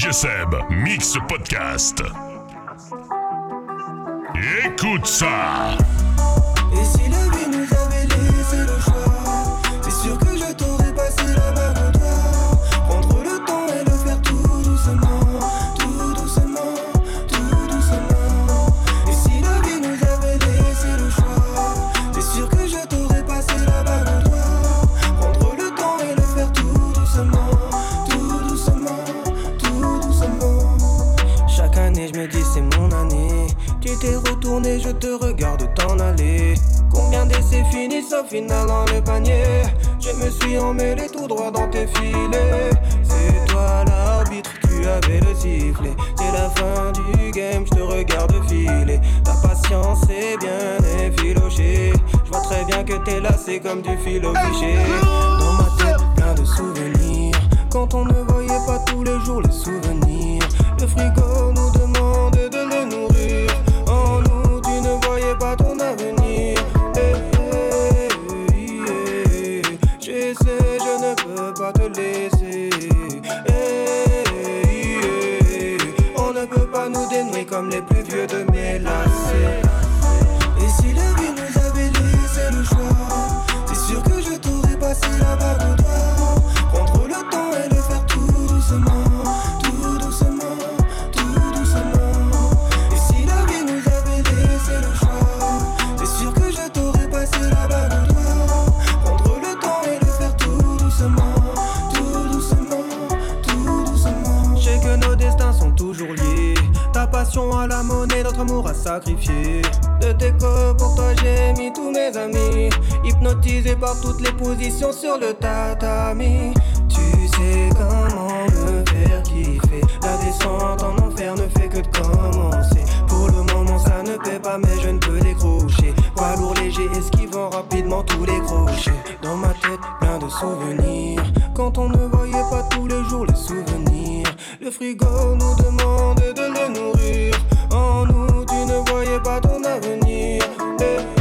DJ Mix Podcast. Écoute ça! Je te regarde t'en aller. Combien d'essais finissent au final dans le panier? Je me suis emmêlé tout droit dans tes filets. C'est toi l'arbitre, tu avais le sifflet. C'est la fin du game, je te regarde filer. Ta patience est bien effilochée. Je vois très bien que t'es lassé comme du fil au. Dans ma tête, plein de souvenirs. Quand on ne voyait pas tous les jours les souvenirs. Le frigo vieux de lacets. À la monnaie, notre amour à sacrifier. De déco pour toi, j'ai mis tous mes amis. Hypnotisé par toutes les positions sur le tatami. Tu sais comment me faire kiffer. La descente en enfer ne fait que de commencer. Pour le moment, ça ne paie pas, mais je ne peux décrocher. Poids lourd, léger, esquivant rapidement tous les crochets. Dans ma tête, plein de souvenirs. Quand on ne voyait pas tous les jours les souvenirs. Le frigo nous demande de le nourrir. En nous, tu ne voyais pas ton avenir. Eh,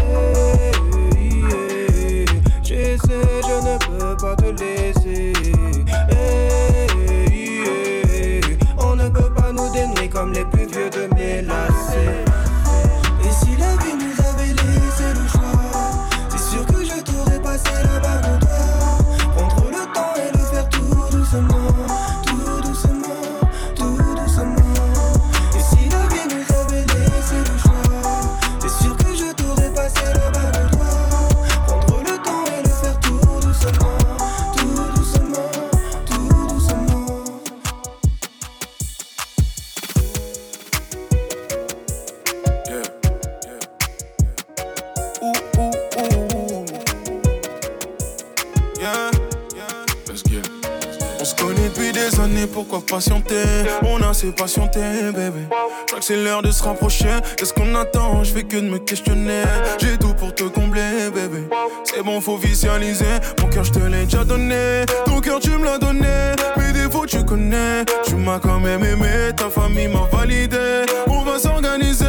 Patienté, bébé. Je crois que c'est l'heure de se rapprocher. Qu'est-ce qu'on attend? Je fais que de me questionner. J'ai tout pour te combler, bébé. C'est bon, faut visualiser. Mon cœur, je te l'ai déjà donné. Ton cœur, tu me l'as donné. Mes défauts, tu connais. Tu m'as quand même aimé. Ta famille m'a validé. On va s'organiser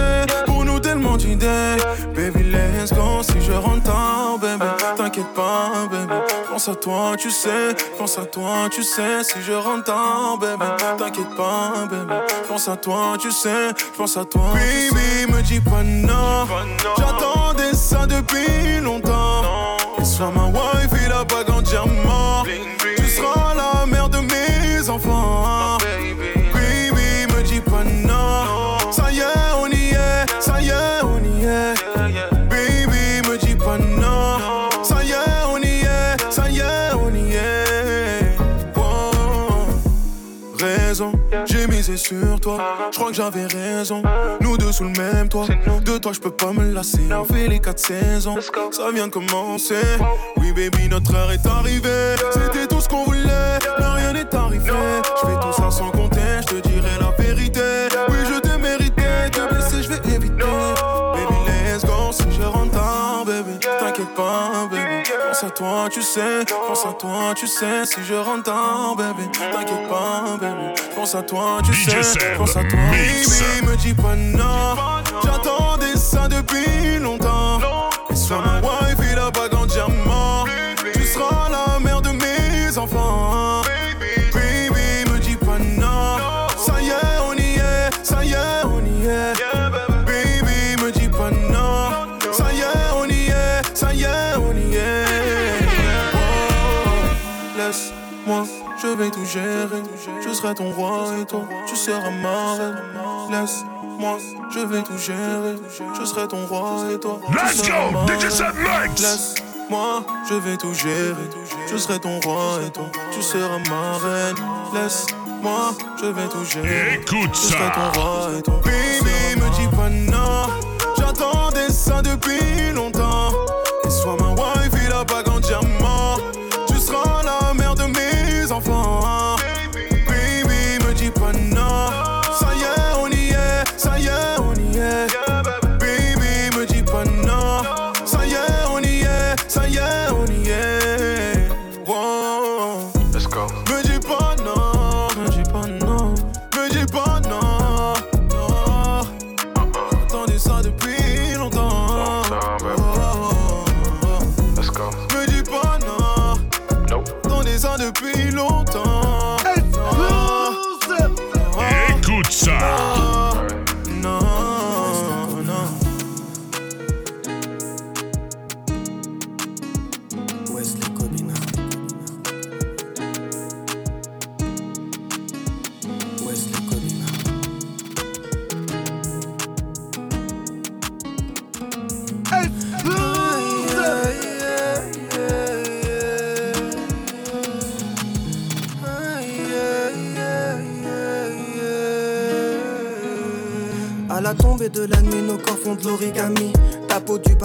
pour nous tellement d'idées. Baby, let's go. Si je rentre tard, bébé. T'inquiète pas, bébé. Pense à toi, tu sais. Pense à toi, tu sais. Si je rentre tard, bébé. T'inquiète pas, bébé. Pense à toi, tu sais. Pense à toi. Baby, me dis pas non. J'attendais ça depuis longtemps. Et sois ma wife et la bague en diamant. Tu seras sur toi. Je crois que j'avais raison. Nous deux sous le même toit. De toi, je peux pas me lasser. On fait les quatre saisons. Ça vient de commencer. Oui, baby, notre heure est arrivée. C'était tout ce qu'on voulait, mais rien n'est arrivé. Je fais tout ça sans compter. Je te dirai la toi, tu sais. Pense à toi, tu sais. Si je rentre tard, baby, t'inquiète pas, baby. Pense à toi, tu sais. Pense à toi, baby. Me dis pas non. J'attendais ça depuis longtemps. Gérer. Je serai ton roi et toi, tu seras ma reine. Laisse-moi, je vais tout gérer. Je serai ton roi et toi. Let's go, DJ Max. Laisse-moi, je vais tout gérer. Je serai ton roi et toi, tu seras ma reine. Laisse-moi, je vais tout gérer. Écoute je serai ton roi et toi. Baby, me dis pas non. J'attendais ça depuis longtemps.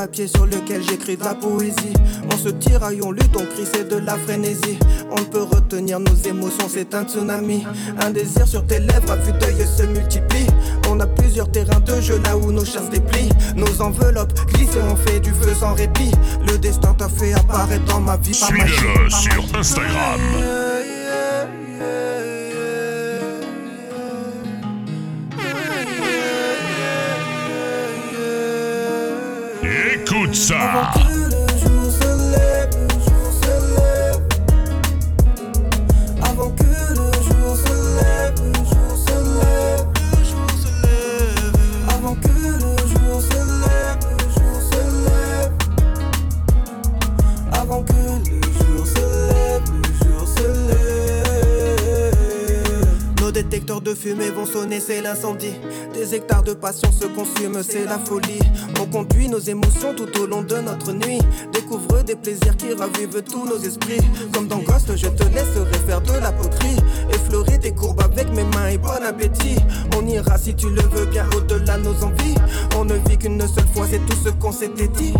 Papier sur lequel j'écris de la poésie. On se tiraille, on lutte, on crie, c'est de la frénésie. On ne peut retenir nos émotions, c'est un tsunami. Un désir sur tes lèvres, à vue d'œil se multiplie. On a plusieurs terrains de jeu là où nos chasses déplient. Nos enveloppes glissent et on fait du feu sans répit. Le destin t'a fait apparaître dans ma vie par sur. Instagram. Des hectares de passion se consument, c'est la folie. On conduit nos émotions tout au long de notre nuit. Découvre des plaisirs qui ravivent tous nos esprits. Comme dans Ghost, je te laisserai faire de la poterie. Effleurer tes courbes avec mes mains et bon appétit. On ira si tu le veux bien au-delà de nos envies. On ne vit qu'une seule fois, c'est tout ce qu'on s'était dit.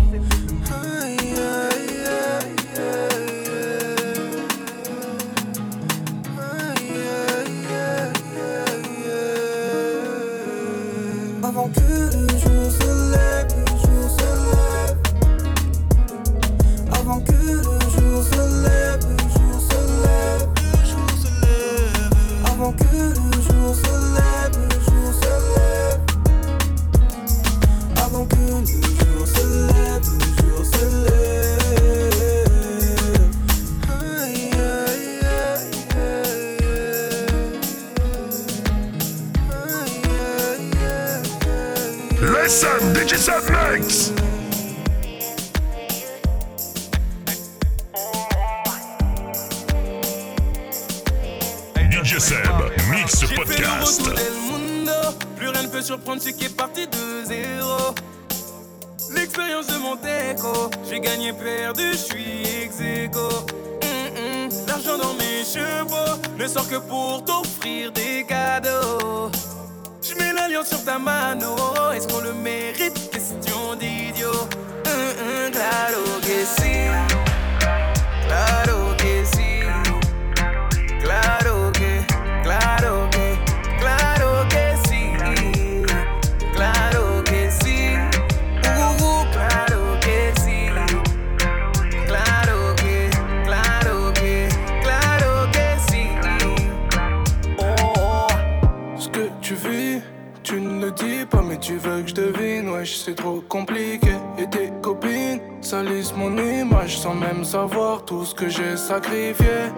c'est trop compliqué. Et tes copines salissent mon image sans même savoir tout ce que j'ai sacrifié.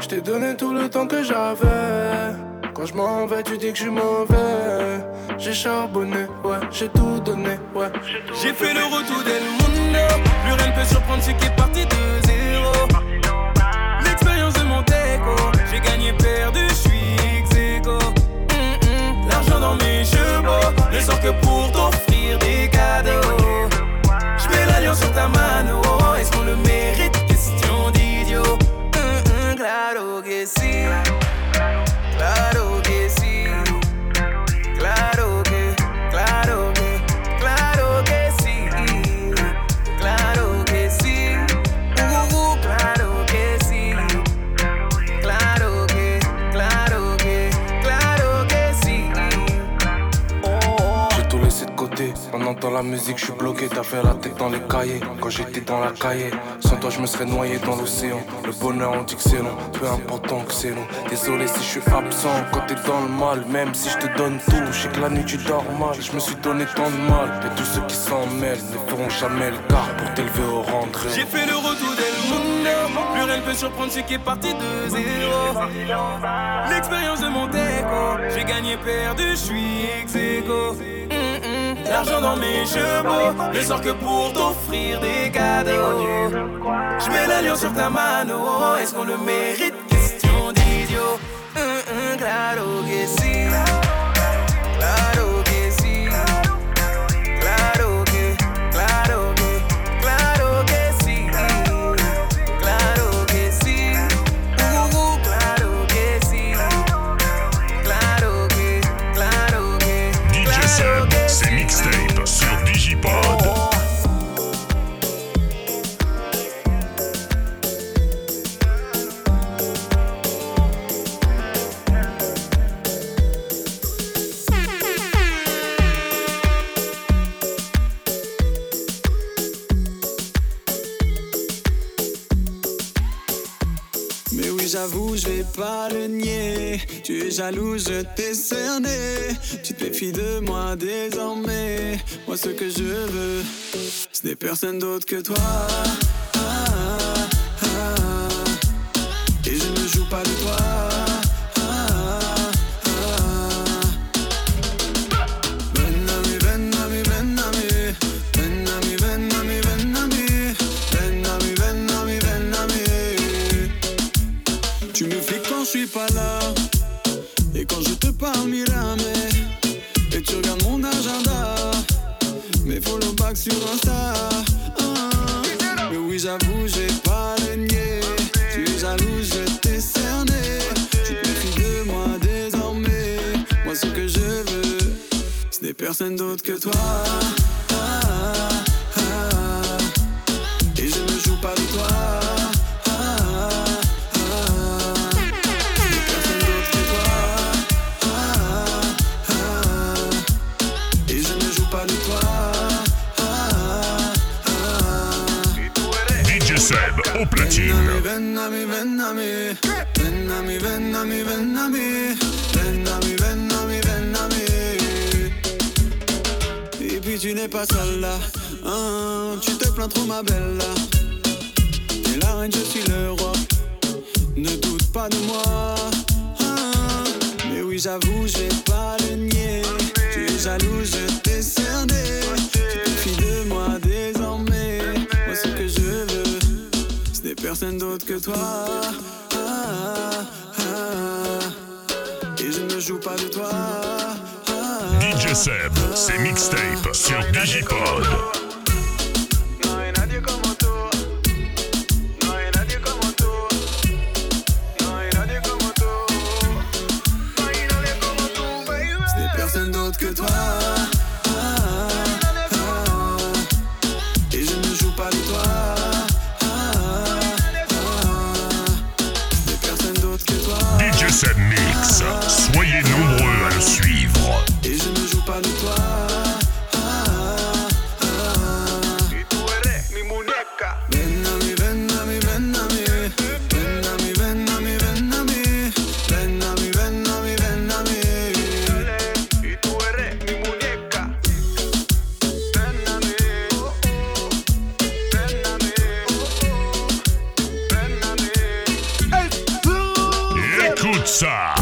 Je t'ai donné tout le temps que j'avais. Quand je m'en vais, tu dis que je suis mauvais. J'ai charbonné, ouais, j'ai tout donné, ouais. J'ai fait le retour d'El Mundo. Plus rien ne peut surprendre ce qui est parti de zéro. L'expérience de mon déco. J'ai gagné, perdu, je suis ex mm, mm. L'argent dans mes cheveux ne sort que pour ton la musique, je suis bloqué, t'as fait la tête dans les cahiers. Quand j'étais dans la cahier, sans toi je me serais noyé dans l'océan. Le bonheur on dit que c'est long, peu importe tant que c'est long. Désolé si je suis absent quand t'es dans le mal, même si je te donne tout. Je sais que la nuit tu dors mal, je me suis donné tant de mal. Et tous ceux qui s'en mêlent ne feront jamais le quart pour t'élever au rang J'ai fait le retour del mundo, plus rien ne peut surprendre ce qui est parti de zéro. L'expérience de mon déco, j'ai gagné, perdu, je suis ex L'argent dans mes cheveux ne sort que pour t'offrir des cadeaux. Je mets l'alliance sur ta mano, est-ce qu'on le mérite? Question d'idiot. claro que si. Je vais pas le nier. Tu es jaloux, je t'ai cerné. Tu te méfies de moi désormais. Moi, ce que je veux, ce n'est personne d'autre que toi. Sur. Ah. Mais oui, j'avoue, j'ai pas nier. Tu es jaloux, je t'ai cerné. Tu te méfies de moi désormais. Moi, ce que je veux, ce n'est personne d'autre que toi. Trop ma belle. T'es la reine, je suis le roi, ne doute pas de moi. Mais oui, j'avoue, je vais pas le nier. Tu es jaloux, je t'ai cerné. Tu de moi désormais. Moi, ce que je veux, ce n'est personne d'autre que toi. Et je ne joue pas de toi. DJ Seb, c'est mixtape sur Digipod. Pizza.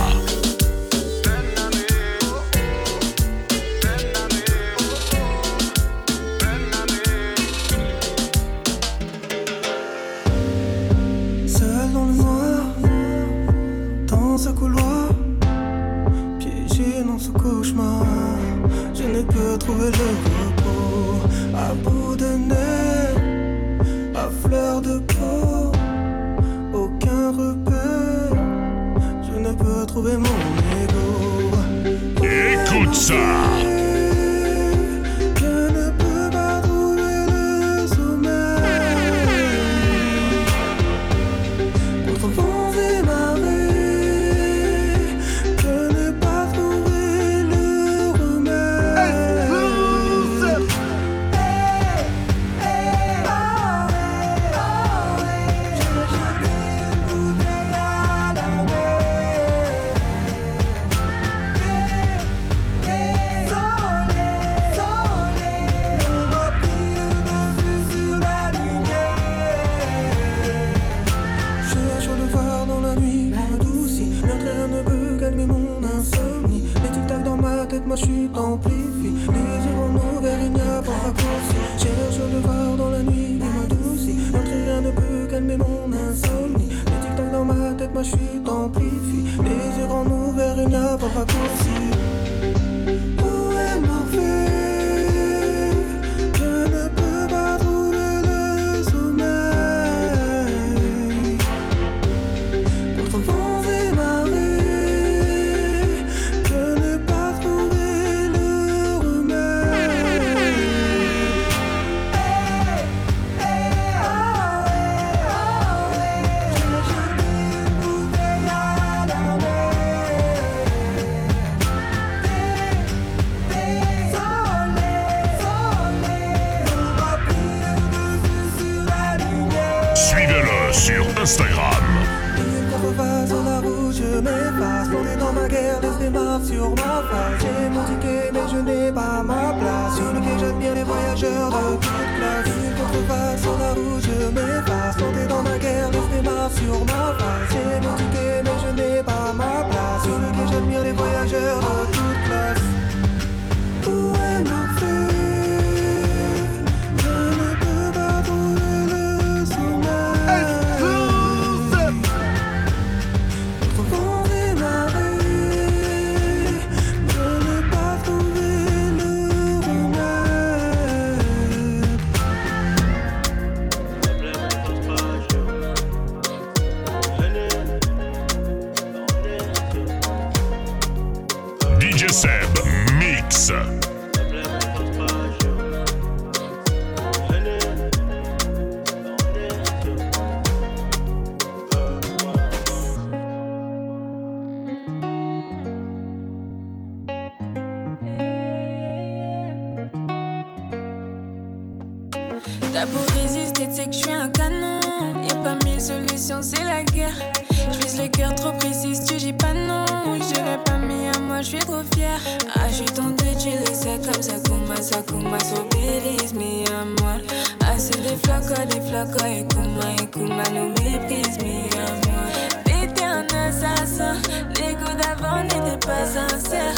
pas sincère.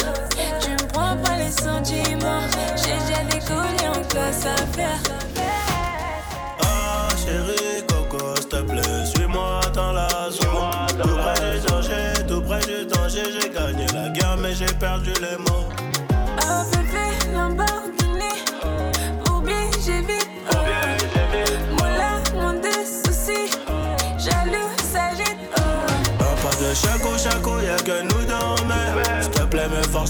Tu me prends pas les sentiments. J'ai déjà déconné en classe à faire. Ah, chérie, Coco, s'il te plaît, suis-moi dans la zone. Tout près du danger, tout près du danger. J'ai gagné la guerre, mais j'ai perdu les mots.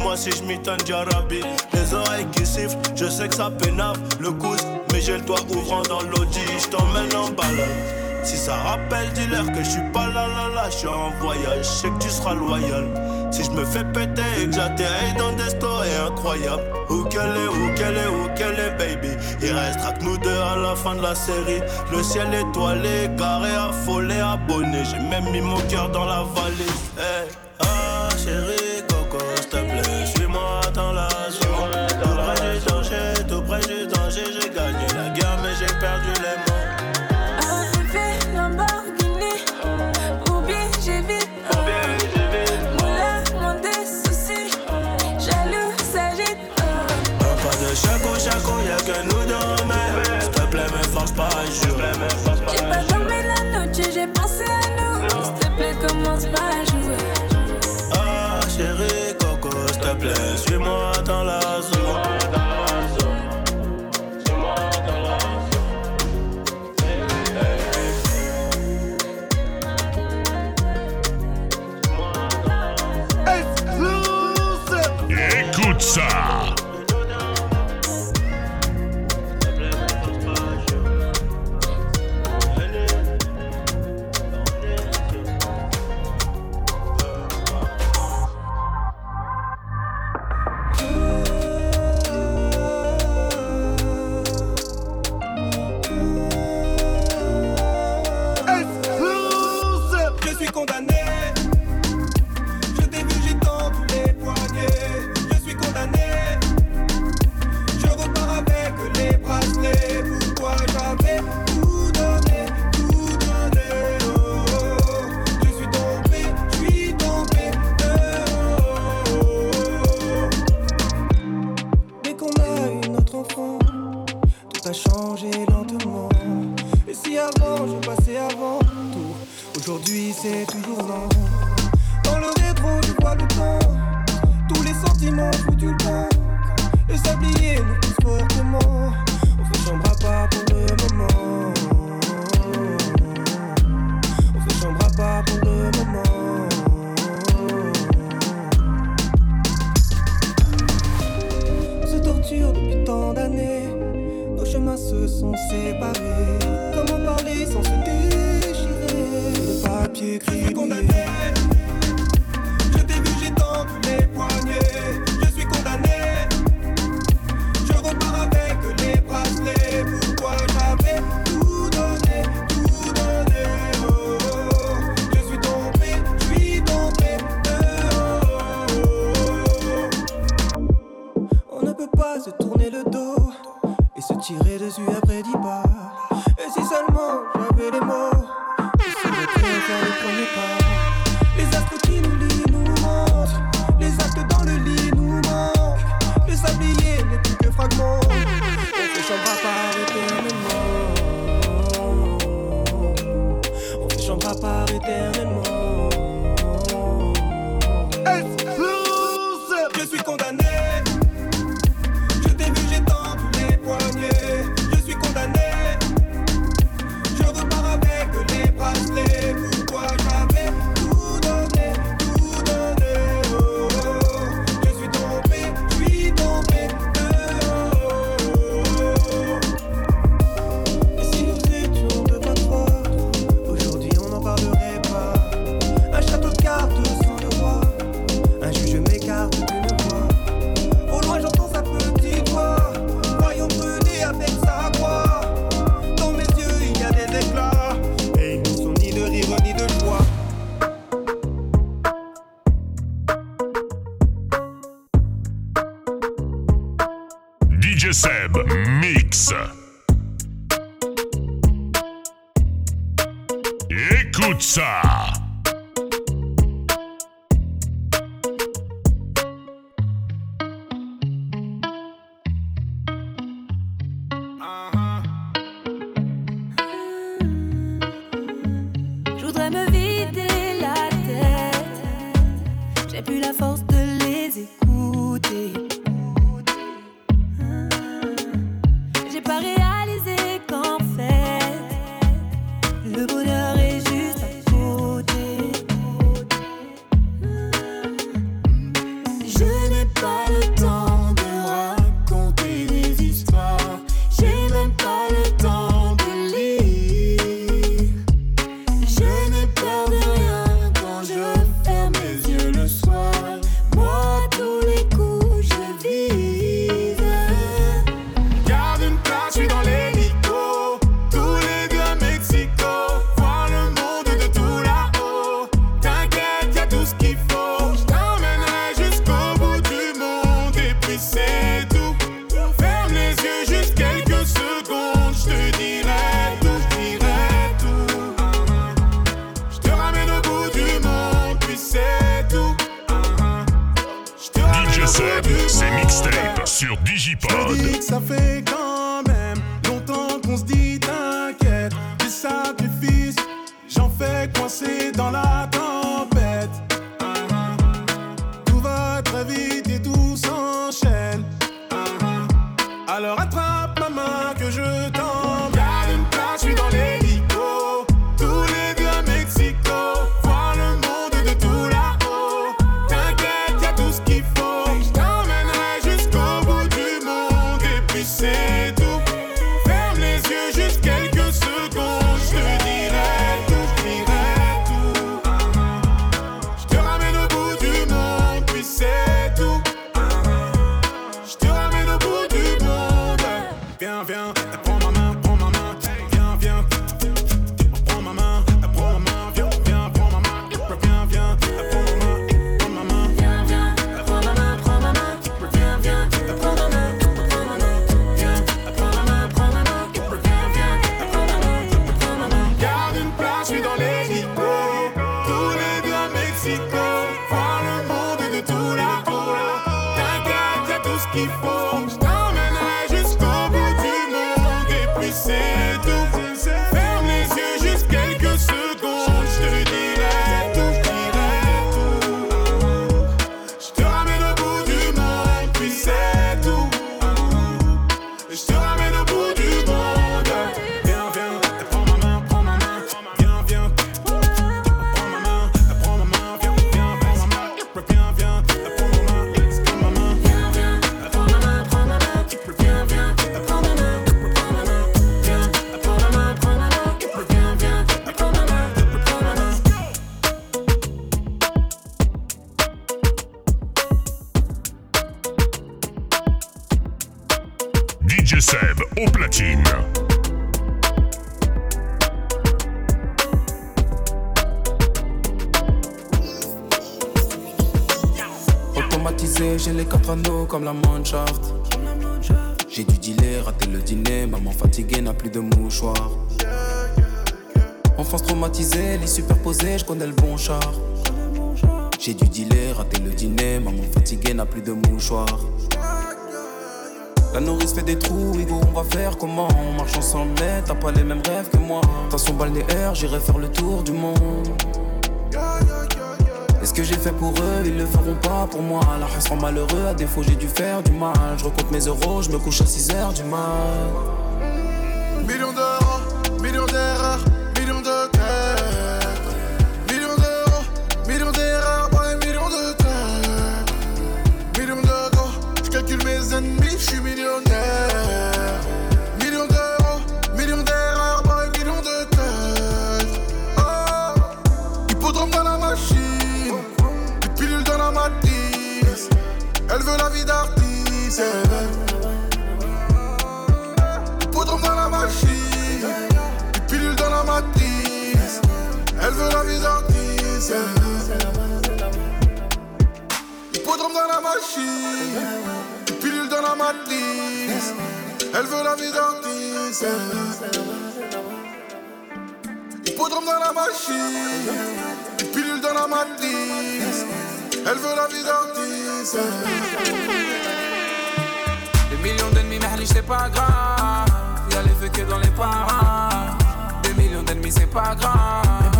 Dis-moi si je m'étonne Jarabi. Les oreilles qui sifflent, je sais que ça pénave. Le coude, mais j'ai le toit ouvrant dans l'audi. Je t'emmène en balade. Si ça rappelle, dis-leur que je suis pas là, là, là, je suis en voyage, je sais que tu seras loyal. Si je me fais péter et que j'atterris dans des stories incroyables, où qu'elle est, où qu'elle est, où qu'elle est, baby. Il restera que nous deux à la fin de la série. Le ciel étoilé, carré, affolé, abonné. J'ai même mis mon cœur dans la valise. Hey. Ah, chérie, pourrait me vider la tête. J'ai plus la force de les écouter. reviens J'ai dû dealer, rater le dîner, maman fatiguée n'a plus de mouchoir. La nourrice fait des trous, Hugo, on va faire comment? On marche ensemble, mais t'as pas les mêmes rêves que moi. T'as son balnéaire, j'irai faire le tour du monde. Est-ce que j'ai fait pour eux, ils le feront pas pour moi. La race rend malheureux, à défaut j'ai dû faire du mal. Je recompte mes euros, je me couche à 6 heures du mal. Millions d'heures Hippodrome dans la machine, des pilules dans la matrice. Elle veut la vie d'artiste. Hippodrome dans la machine, des pilules dans la matrice. Elle veut la vie d'artiste. Des millions d'ennemis, mais c'est pas grave. Y'a les feux que dans les parages. Des millions d'ennemis, c'est pas grave.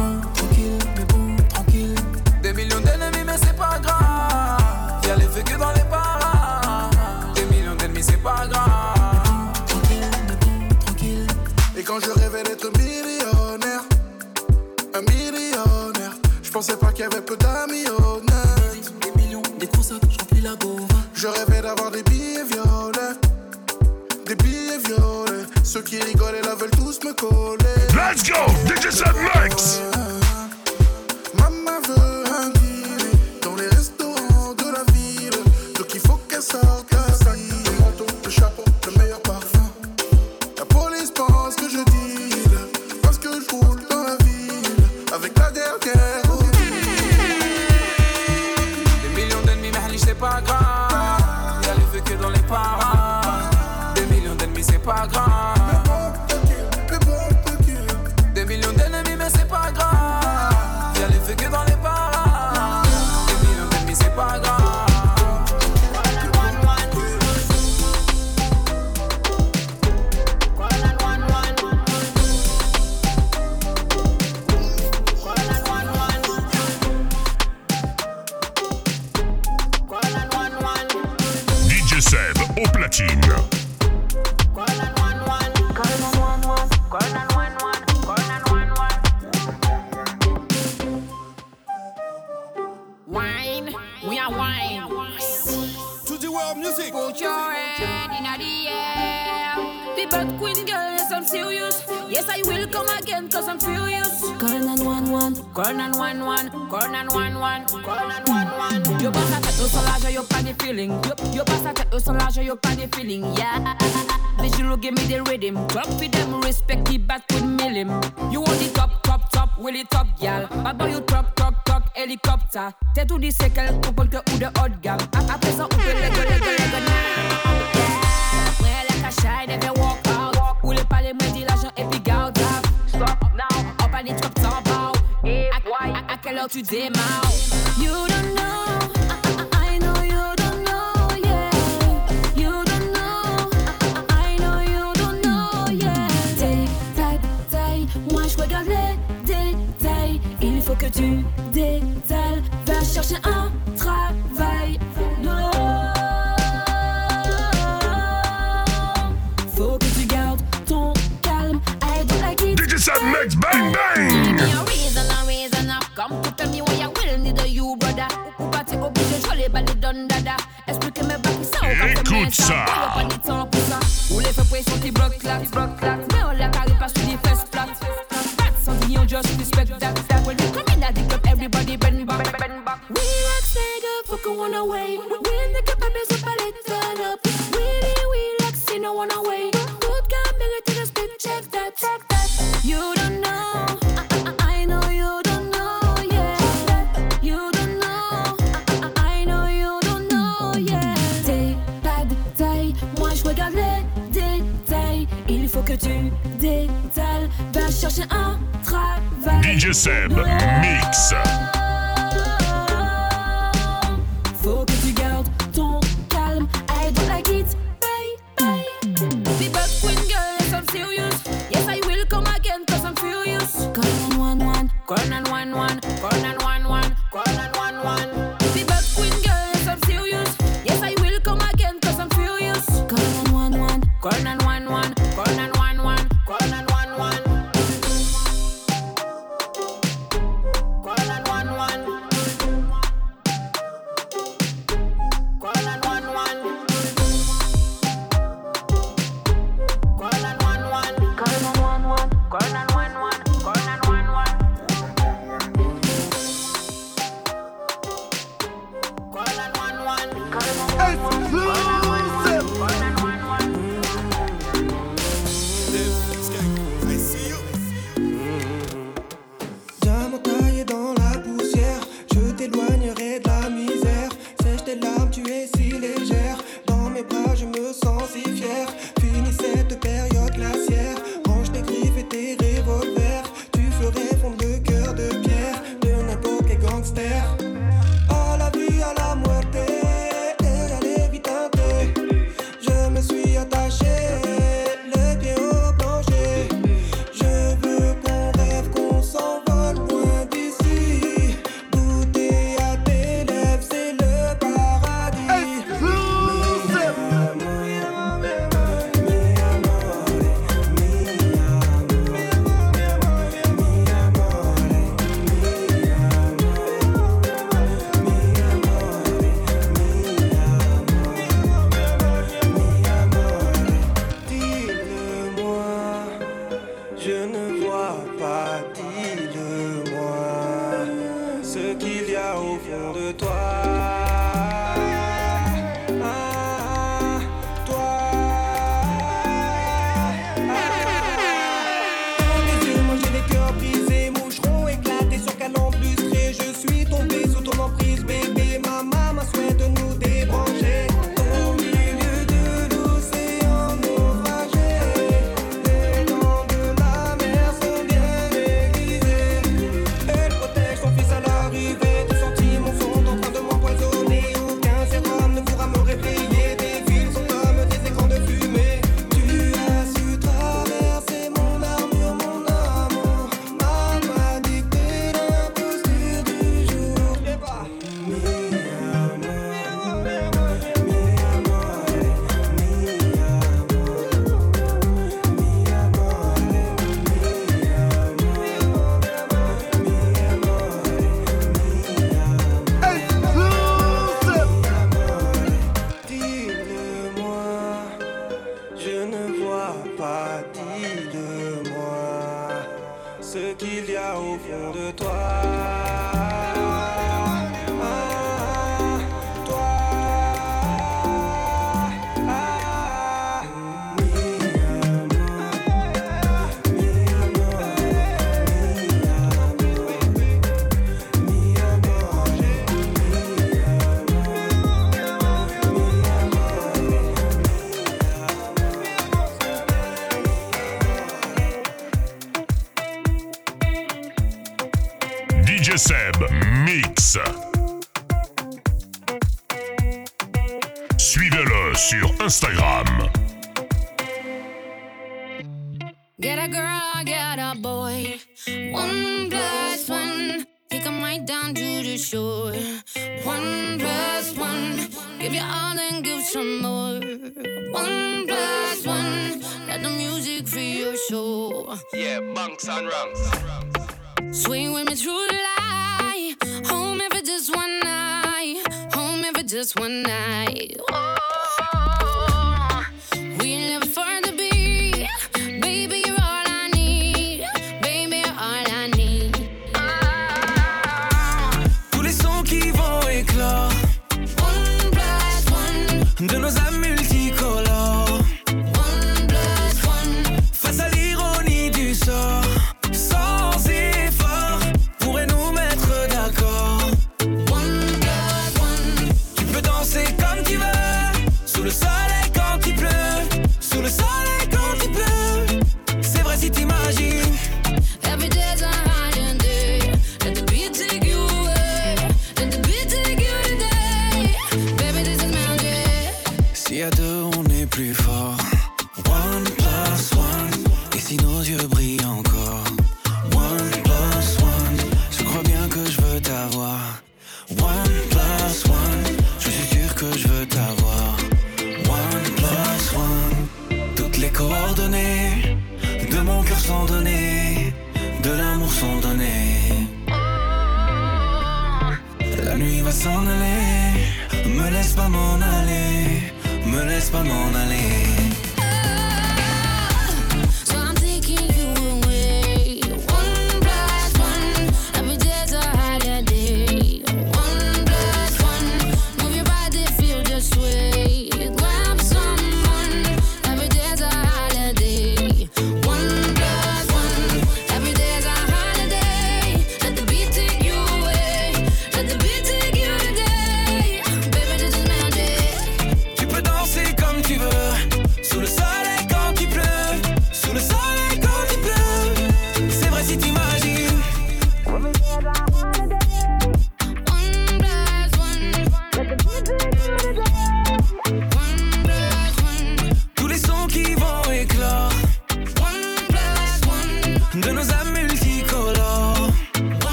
Pensais pas qu'il y avait peu d'amis honnêtes. Des millions, des concerts, j'remplis la gova. Je rêvais d'avoir des billets violets, des billets violets. Ceux qui rigolaient là veulent tous me coller. Let's go, DJ Sam Max. Maman veut un dîner dans les restaurants de la ville. Donc il faut qu'elle sorte T'es tout dit, c'est quel couple que chercher un travail. Non. Faut que tu gardes ton calme. I don't like it. DJ Sam Max, bang Give me bang. a reason, a reason up. Come to tell me why you will need a you, brother. Ou pas t'es obligé, je l'ai balayé don dada. Expliquez-moi pas qui ça, ou pas fait Écoute ça. Ou les pression. live.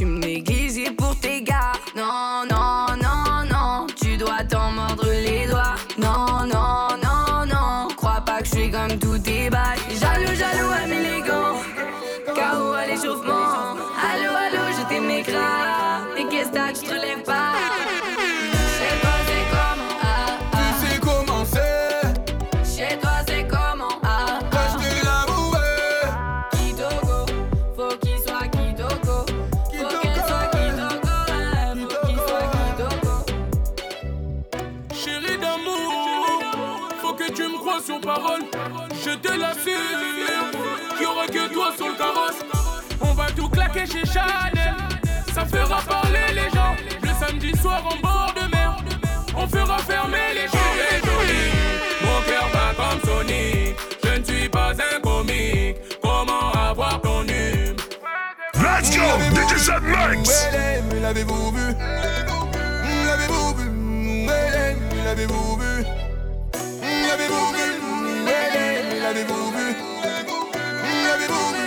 şimdi Sam Max. Mélène, l'avez-vous vu? L'avez-vous vu? Mélène, l'avez-vous vu? L'avez-vous vu? Mélène, l'avez-vous vu? L'avez-vous vu?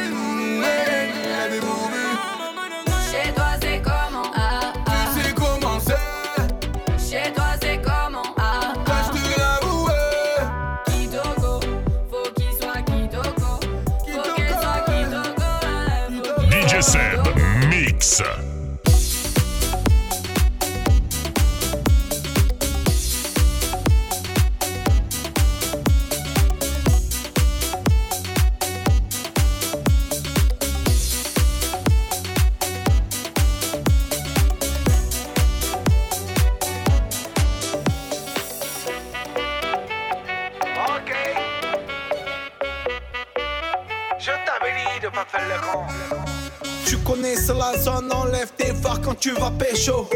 Tu connais c'est la zone, enlève tes phares quand tu vas pécho.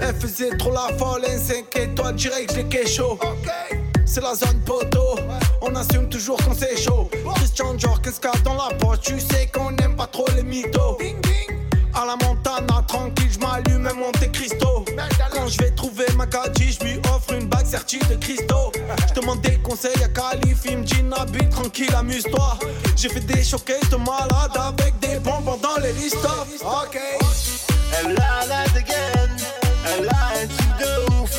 Elle faisait trop la folle, elle s'inquiète, toi direct les quechos. C'est la zone poteau, on assume toujours qu'on c'est chaud. Christian Dior, qu'est-ce dans la poche? Tu sais qu'on n'aime pas trop les mythos. À la montagne, tranquille, je m'allume et monte cristaux. Quand je vais trouver ma gadji, je offre serti de cristaux. Je demande des conseils à Calif, il me dit tranquille, amuse-toi. J'ai fait des showcases de malade avec des bombes pendant les listos. Ok. Elle a la dégaine, elle a un truc de ouf.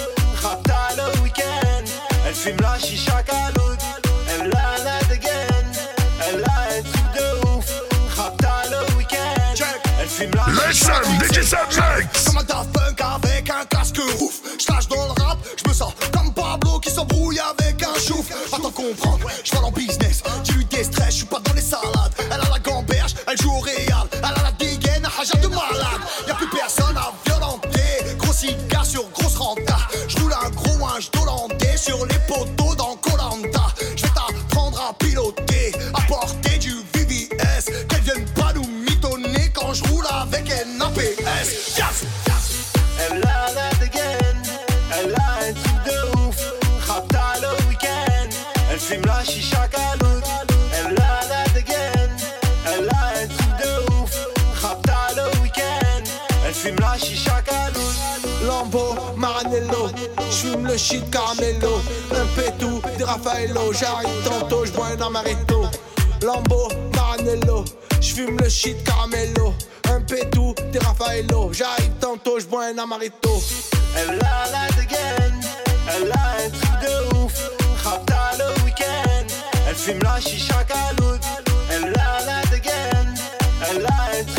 Rapta le week-end, elle fume la chicha caloute. Elle a la dégaine, elle a un truc de ouf. Rapta le week-end, elle fume la chicha caloute. Listen, DJ Subject! Comme un avec un casque ouf? Je shit caramello, un pétou, des Raffaello, j'arrive tantôt, j'bois un amaretto, Lambo, Maranello, j'fume le shit caramello, un pétou, des Raffaello, j'arrive tantôt, j'bois un amaretto. Elle a la dégaine, elle a un truc de ouf, rapta le week-end, elle fume la chicha caloute, elle a la dégaine, elle a un truc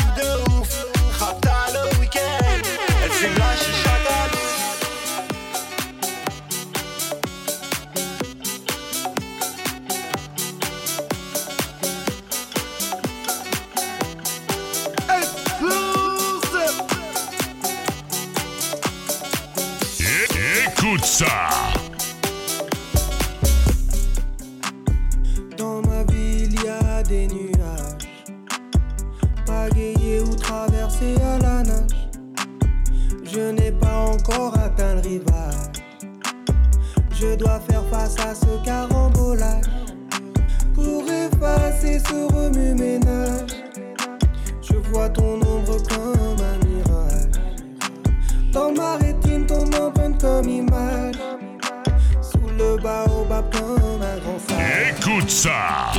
ce carambolage. Pour effacer ce remue-ménage. Je vois ton ombre comme un mirage. Dans ma rétine, ton empreinte comme image. Sous le baobab comme un grand sage. Écoute ça.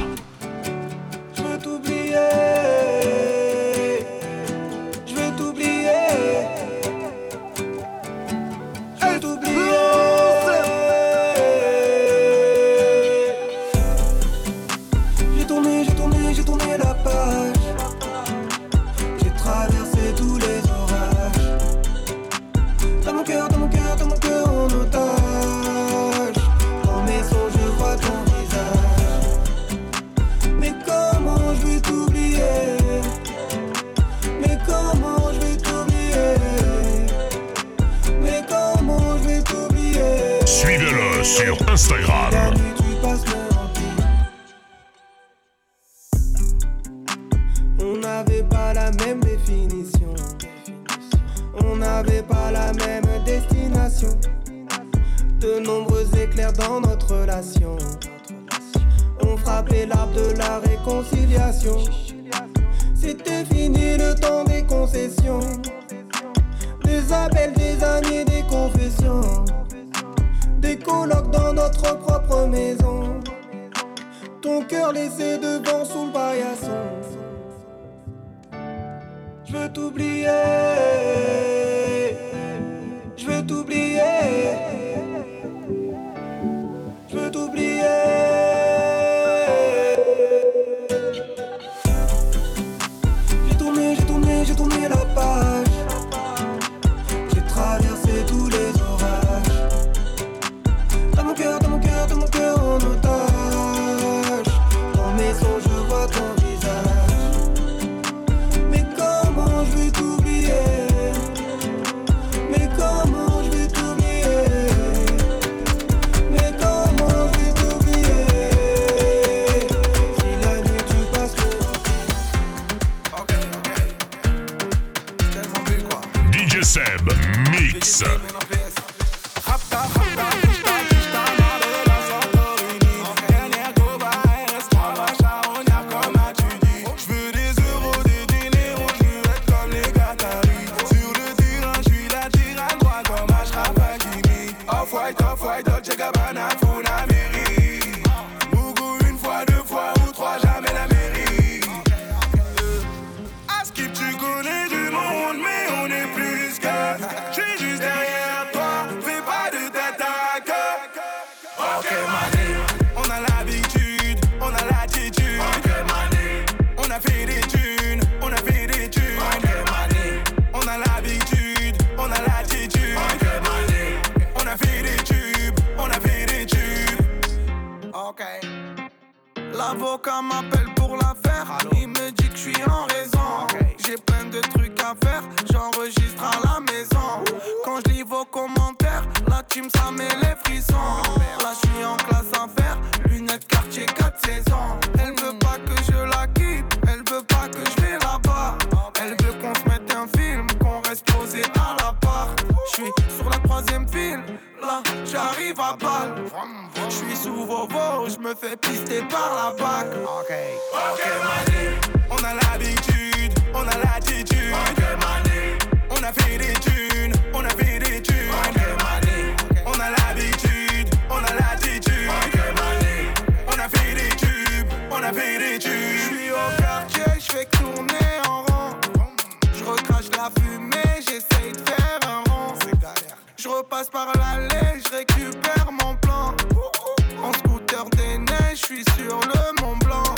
On n'avait pas la même destination. De nombreux éclairs dans notre relation. On frappait l'arbre de la réconciliation. C'était fini le temps des concessions. Des appels, des années, des confessions. Des colloques dans notre propre maison. Ton cœur laissé devant sous le paillasson. Je veux t'oublier. Je veux t'oublier. L'avocat m'appelle pour l'affaire. Il me dit que je suis en raison. J'ai plein de trucs à faire. J'enregistre à la maison. Quand je lis vos commentaires, la team ça met les frissons. Là je suis en classe à faire. Lunettes quartier 4 saisons. Elle veut pas que je la quitte. Elle veut pas que je vais là-bas. Elle veut qu'on se mette un film. Qu'on reste posé à la part. Je suis sur j'arrive à balle. Je suis sous vos. Je me fais pister par la bac. Ok. Ok, mané, on a l'habitude, on a l'attitude. Ok, mané, on a fait des thunes, on a fait des thunes. Ok, mané, on a l'habitude, on a l'attitude. Ok, mané, on a fait des tubes, on a fait des Je tubes. suis au quartier, je fais que tourner en rond. Je recrache la fumée, j'essaye de faire un rond. Je repasse par l'allée, Je suis sur le Mont Blanc.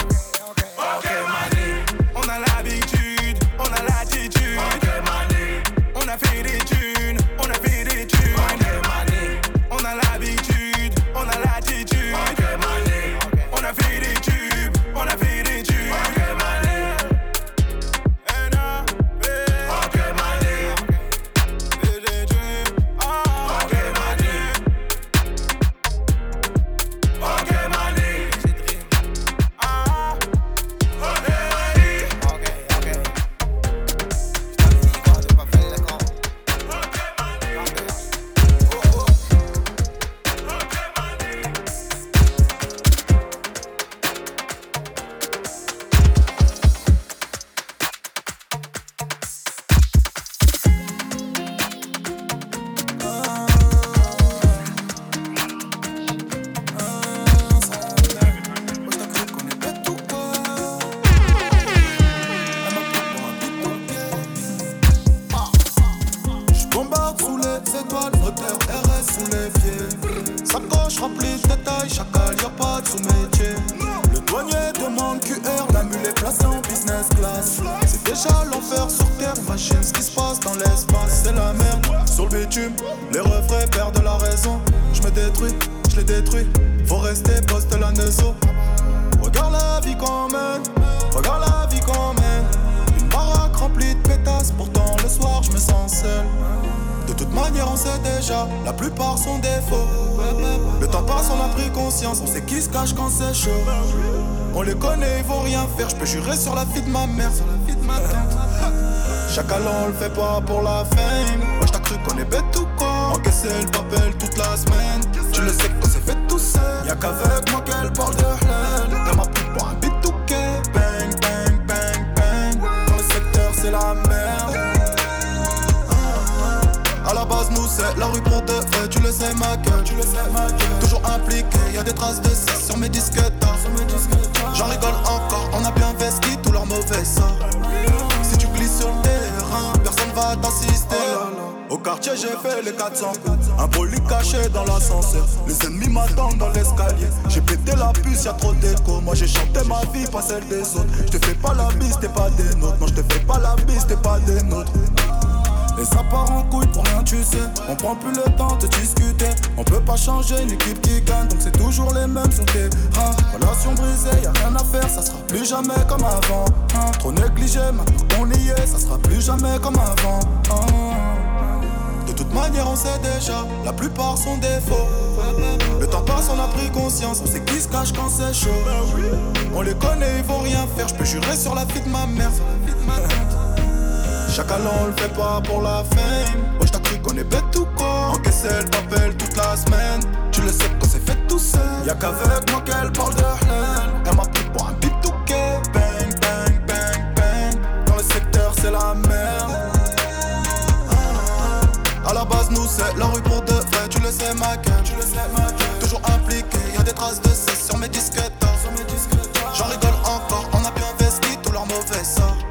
400 coups. Un poli caché dans l'ascenseur. Les ennemis m'attendent dans l'escalier. J'ai pété la puce, y'a trop d'écho. Moi, j'ai chanté ma vie, pas celle des autres. Je te fais pas la bise, t'es pas des nôtres. Non, je te fais pas la bise, t'es pas des nôtres. Et ça part en couille pour rien, tu sais. On prend plus le temps de discuter. On peut pas changer une équipe qui gagne, donc c'est toujours les mêmes sur terrain. Relation brisée, y a rien à faire, ça sera plus jamais comme avant. hein. Trop négligé, maintenant qu'on y est, ça sera plus jamais comme avant. hein. Manière, on sait déjà, la plupart sont faux. Le temps passe, on a pris conscience, on sait qui se cache quand c'est chaud. On les connaît, ils vont rien faire, je peux jurer sur la vie de ma mère. Chaque allant, on le fait pas pour la fame. Moi, j't'ai cru qu'on est bête ou quoi? Encaisser le papel toute la semaine. Tu le sais quand c'est fait tout seul. Y'a qu'avec moi qu'elle parle de c'est la rue pour de vrai. Tu le sais, ma gueule. Tu le sais, ma gueule. Toujours impliqué, y'a des traces de cesse sur mes disquettes. J'en rigole encore, on a bien vesti tout leur mauvais sort.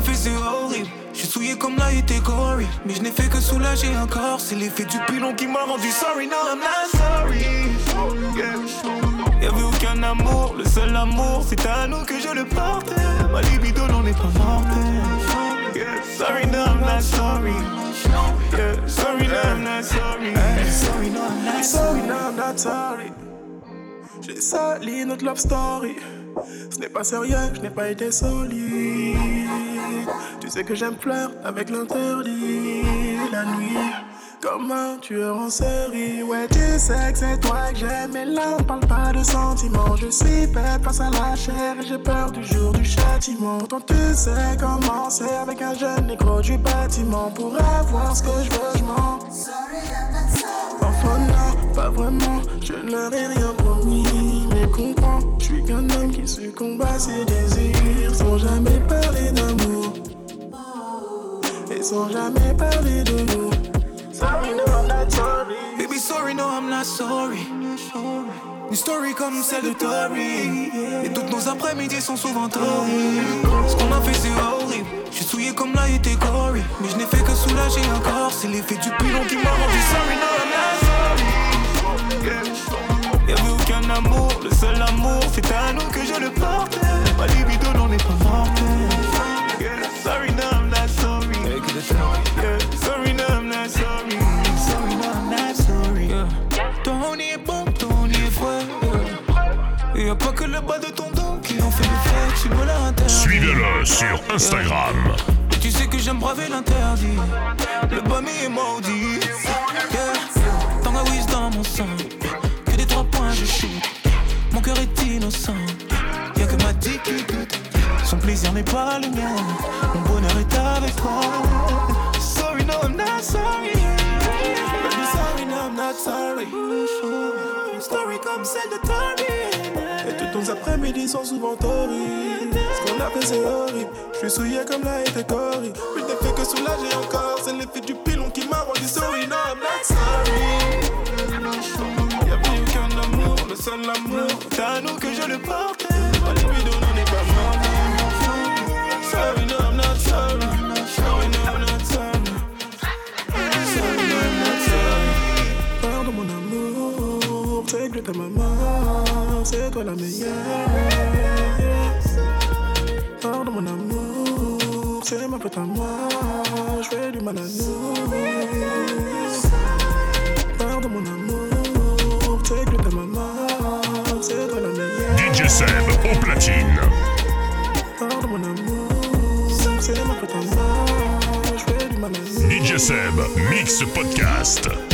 A fait, c'est horrible. Je suis souillé comme l'a Corey. Mais je n'ai fait que soulager encore. C'est l'effet du pilon qui m'a rendu sorry. Now I'm not sorry. Y'avait aucun amour. Le seul amour, c'est à nous que je le portais. Ma libido n'en est pas morte. Sorry, no, I'm not sorry. Sorry, no, I'm not sorry. Sorry, no, I'm not Sorry, no, I'm not sorry. J'ai sali notre love story. Ce n'est pas sérieux, je n'ai pas été solide. Tu sais que j'aime fleur avec l'interdit. La nuit, comme un tueur en série? Ouais, tu sais que c'est toi que j'aime. Mais là, on parle pas de sentiments. Je suis bête face à la chair. Et j'ai peur du jour du châtiment. Pourtant, tu sais comment c'est avec un jeune négro du bâtiment. Pour avoir ce que je veux, je mens. Parfois non, pas vraiment, je rien promis je suis qu'un homme qui succombe à ses désirs Sans jamais parler d'amour Et sans jamais parler de nous Sorry, no, I'm not sorry Baby, sorry, no, I'm not sorry. Une story comme celle de Tori. Et toutes nos après-midi sont souvent horribles. Ce qu'on a fait, c'est horrible. Je suis souillé comme l'a été Corey. Mais je n'ai fait que soulager encore. C'est l'effet du pilon qui m'a rendu sorry, no, I'm not sorry. Y'avait aucun amour. Le seul amour, c'est à nous que je le portais. Ma libido n'en est pas morte. Yeah. Sorry, no, I'm not sorry. Yeah. Sorry, no, I'm not sorry. Sorry, no, I'm not sorry. Yeah. Ton est bon, ton est vrai. Yeah. Y'a pas que le bas de ton dos qui en fait l'effet. Tu me l'as interdit. Suivez-le sur Instagram. Et tu sais que j'aime braver l'interdit. Le bami est maudit. Yeah. Tangawiz dans mon sang cœur est innocent. Y'a que ma dit qui doute. Son plaisir n'est pas le mien. Mon bonheur est avec moi. Sorry, no, I'm not sorry. Sorry, no, I'm not sorry. Une story comme celle de Tori. Et toutes nos après-midi sont souvent torrides. Ce qu'on a fait, c'est horrible. Je suis souillé comme la été Cory. Plus fait que soulager encore. C'est l'effet du pilon qui m'a rendu sorry, no, I'm not sorry seul l'amour. T'as nous que je le porte. But if we don't, on n'est pas mort. Sorry, no, I'm not sorry. Sorry, no, I'm not sorry. Sorry, no, I'm not sorry. Pardon, mon amour. C'est que t'es ma main. C'est toi la meilleure. Pardon, mon amour. C'est ma pote à moi. Je fais du mal à nous. Pardon, mon amour. C'est que t'es ma main. DJ Seb au platine. DJ Seb, mix podcast.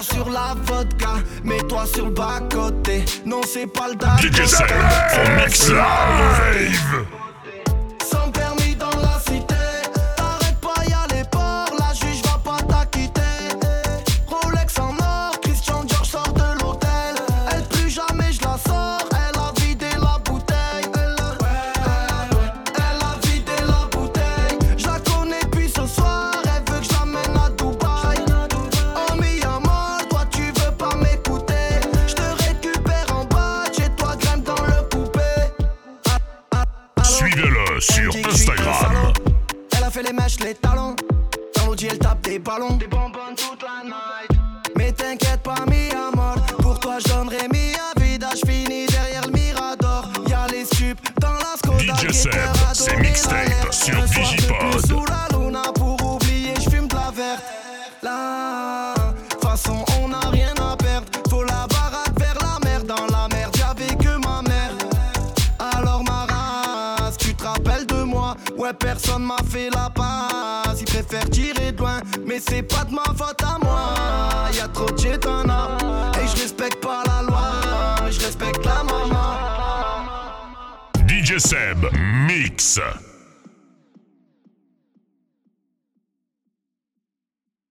pas sur la vodka, mets-toi sur le bas-côté. Non, c'est pas le date. Mix Live!